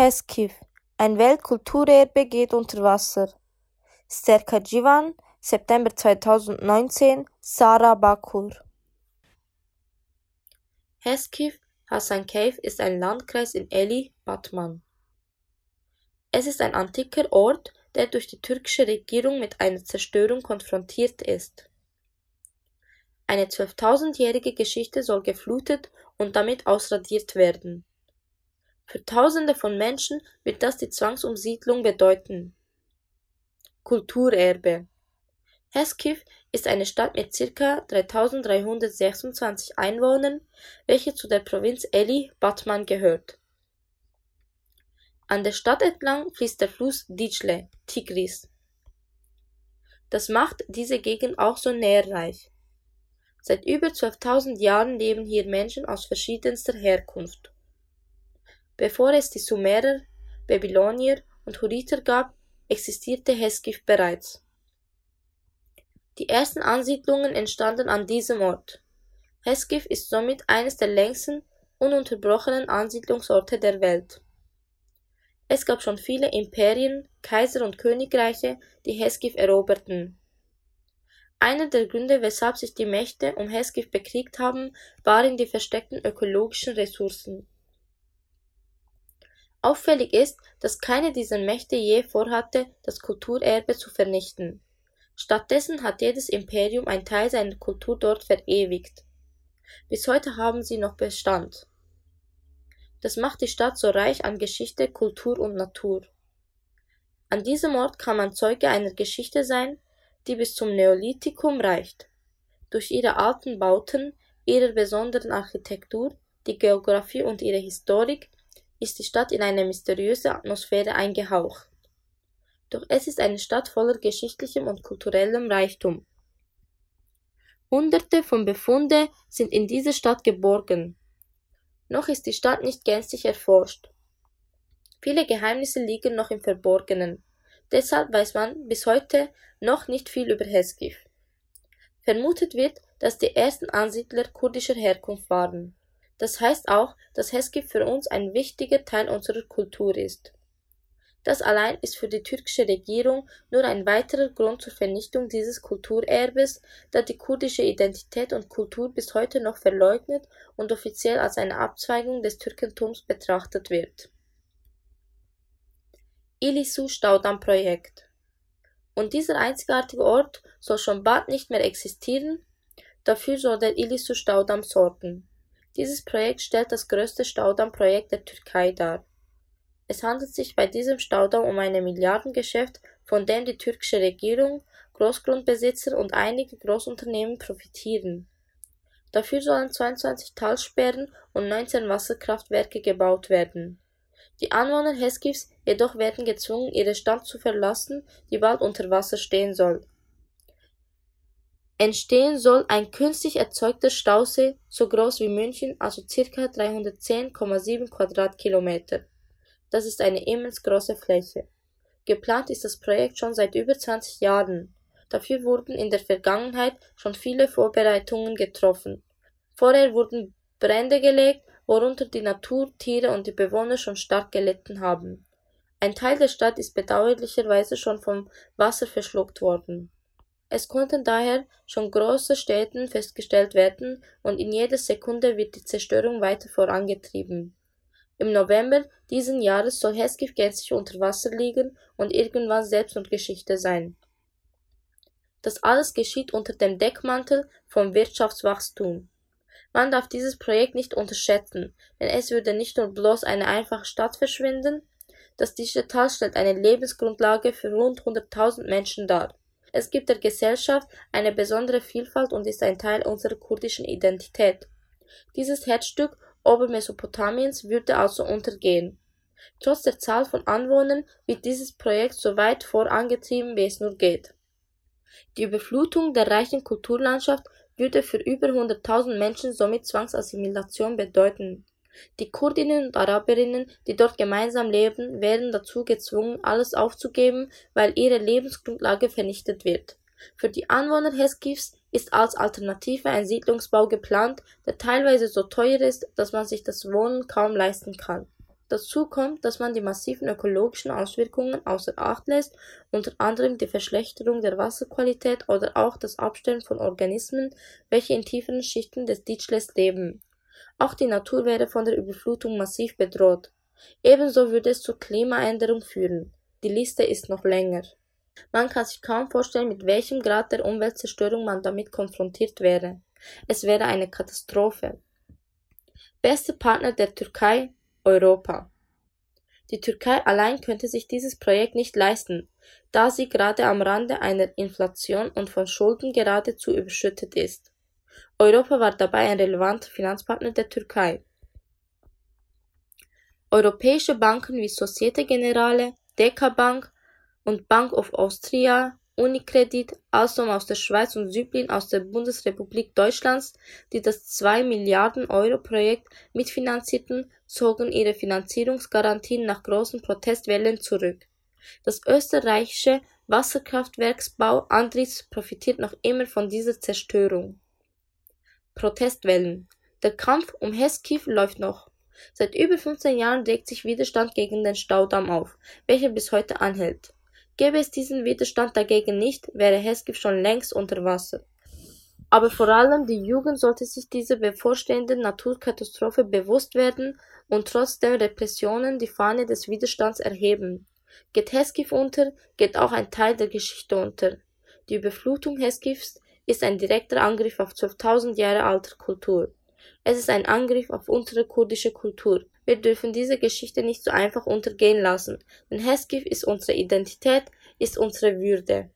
Heskiv, ein Weltkulturerbe geht unter Wasser. Serkajivan, September 2019, Sarah Bakur. Heskiv Hassan Cave ist ein Landkreis in Eli, Batman. Es ist ein antiker Ort, der durch die türkische Regierung mit einer Zerstörung konfrontiert ist. Eine 12.000-jährige Geschichte soll geflutet und damit ausradiert werden. Für Tausende von Menschen wird das die Zwangsumsiedlung bedeuten. Kulturerbe Heskiv ist eine Stadt mit ca. 3326 Einwohnern, welche zu der Provinz Eli Batman gehört. An der Stadt entlang fließt der Fluss Dicle (Tigris). Das macht diese Gegend auch so nährreich. Seit über 12.000 Jahren leben hier Menschen aus verschiedenster Herkunft. Bevor es die Sumerer, Babylonier und Hurriter gab, existierte Heskiv bereits. Die ersten Ansiedlungen entstanden an diesem Ort. Heskiv ist somit eines der längsten ununterbrochenen Ansiedlungsorte der Welt. Es gab schon viele Imperien, Kaiser und Königreiche, die Heskiv eroberten. Einer der Gründe, weshalb sich die Mächte um Heskiv bekriegt haben, waren die versteckten ökologischen Ressourcen. Auffällig ist, dass keine dieser Mächte je vorhatte, das Kulturerbe zu vernichten. Stattdessen hat jedes Imperium einen Teil seiner Kultur dort verewigt. Bis heute haben sie noch Bestand. Das macht die Stadt so reich an Geschichte, Kultur und Natur. An diesem Ort kann man Zeuge einer Geschichte sein, die bis zum Neolithikum reicht. Durch ihre alten Bauten, ihre besonderen Architektur, die Geographie und ihre Historik ist die Stadt in eine mysteriöse Atmosphäre eingehaucht. Doch es ist eine Stadt voller geschichtlichem und kulturellem Reichtum. Hunderte von Befunde sind in dieser Stadt geborgen. Noch ist die Stadt nicht gänzlich erforscht. Viele Geheimnisse liegen noch im Verborgenen. Deshalb weiß man bis heute noch nicht viel über Heskiv. Vermutet wird, dass die ersten Ansiedler kurdischer Herkunft waren. Das heißt auch, dass Heskiv für uns ein wichtiger Teil unserer Kultur ist. Das allein ist für die türkische Regierung nur ein weiterer Grund zur Vernichtung dieses Kulturerbes, da die kurdische Identität und Kultur bis heute noch verleugnet und offiziell als eine Abzweigung des Türkentums betrachtet wird. Ilisu Staudammprojekt Und dieser einzigartige Ort soll schon bald nicht mehr existieren, dafür soll der Ilisu Staudamm sorgen. Dieses Projekt stellt das größte Staudammprojekt der Türkei dar. Es handelt sich bei diesem Staudamm um ein Milliardengeschäft, von dem die türkische Regierung, Großgrundbesitzer und einige Großunternehmen profitieren. Dafür sollen 22 Talsperren und 19 Wasserkraftwerke gebaut werden. Die Anwohner Heskivs jedoch werden gezwungen, ihre Stadt zu verlassen, die bald unter Wasser stehen soll. Entstehen soll ein künstlich erzeugter Stausee so groß wie München, also ca. 310,7 Quadratkilometer. Das ist eine immens große Fläche. Geplant ist das Projekt schon seit über 20 Jahren. Dafür wurden in der Vergangenheit schon viele Vorbereitungen getroffen. Vorher wurden Brände gelegt, worunter die Natur, Tiere und die Bewohner schon stark gelitten haben. Ein Teil der Stadt ist bedauerlicherweise schon vom Wasser verschluckt worden. Es konnten daher schon große Städten festgestellt werden und in jeder Sekunde wird die Zerstörung weiter vorangetrieben. Im November diesen Jahres soll Heskif gänzlich unter Wasser liegen und irgendwann selbst und Geschichte sein. Das alles geschieht unter dem Deckmantel vom Wirtschaftswachstum. Man darf dieses Projekt nicht unterschätzen, denn es würde nicht nur bloß eine einfache Stadt verschwinden, das Digital stellt eine Lebensgrundlage für rund 100.000 Menschen dar. Es gibt der Gesellschaft eine besondere Vielfalt und ist ein Teil unserer kurdischen Identität. Dieses Herzstück Obermesopotamiens würde also untergehen. Trotz der Zahl von Anwohnern wird dieses Projekt so weit vorangetrieben, wie es nur geht. Die Überflutung der reichen Kulturlandschaft würde für über 100.000 Menschen somit Zwangsassimilation bedeuten. Die Kurdinnen und Araberinnen, die dort gemeinsam leben, werden dazu gezwungen, alles aufzugeben, weil ihre Lebensgrundlage vernichtet wird. Für die Anwohner Heskivs ist als Alternative ein Siedlungsbau geplant, der teilweise so teuer ist, dass man sich das Wohnen kaum leisten kann. Dazu kommt, dass man die massiven ökologischen Auswirkungen außer Acht lässt, unter anderem die Verschlechterung der Wasserqualität oder auch das Absterben von Organismen, welche in tieferen Schichten des Ditschles leben. Auch die Natur wäre von der Überflutung massiv bedroht. Ebenso würde es zur Klimaänderung führen. Die Liste ist noch länger. Man kann sich kaum vorstellen, mit welchem Grad der Umweltzerstörung man damit konfrontiert wäre. Es wäre eine Katastrophe. Beste Partner der Türkei Europa. Die Türkei allein könnte sich dieses Projekt nicht leisten, da sie gerade am Rande einer Inflation und von Schulden geradezu überschüttet ist. Europa war dabei ein relevanter Finanzpartner der Türkei. Europäische Banken wie Societe Generale, DK Bank und Bank of Austria Unicredit, Alstom aus der Schweiz und Süblin aus der Bundesrepublik Deutschlands, die das 2 Milliarden Euro Projekt mitfinanzierten, zogen ihre Finanzierungsgarantien nach großen Protestwellen zurück. Das österreichische Wasserkraftwerksbau Andritz profitiert noch immer von dieser Zerstörung. Protestwellen. Der Kampf um Heskiv läuft noch. Seit über 15 Jahren regt sich Widerstand gegen den Staudamm auf, welcher bis heute anhält. Gäbe es diesen Widerstand dagegen nicht, wäre Heskif schon längst unter Wasser. Aber vor allem die Jugend sollte sich dieser bevorstehenden Naturkatastrophe bewusst werden und trotz der Repressionen die Fahne des Widerstands erheben. Geht Heskif unter, geht auch ein Teil der Geschichte unter. Die Überflutung Heskifs ist ein direkter Angriff auf 12.000 Jahre alter Kultur. Es ist ein Angriff auf unsere kurdische Kultur. Wir dürfen diese Geschichte nicht so einfach untergehen lassen, denn Heskif ist unsere Identität, ist unsere Würde.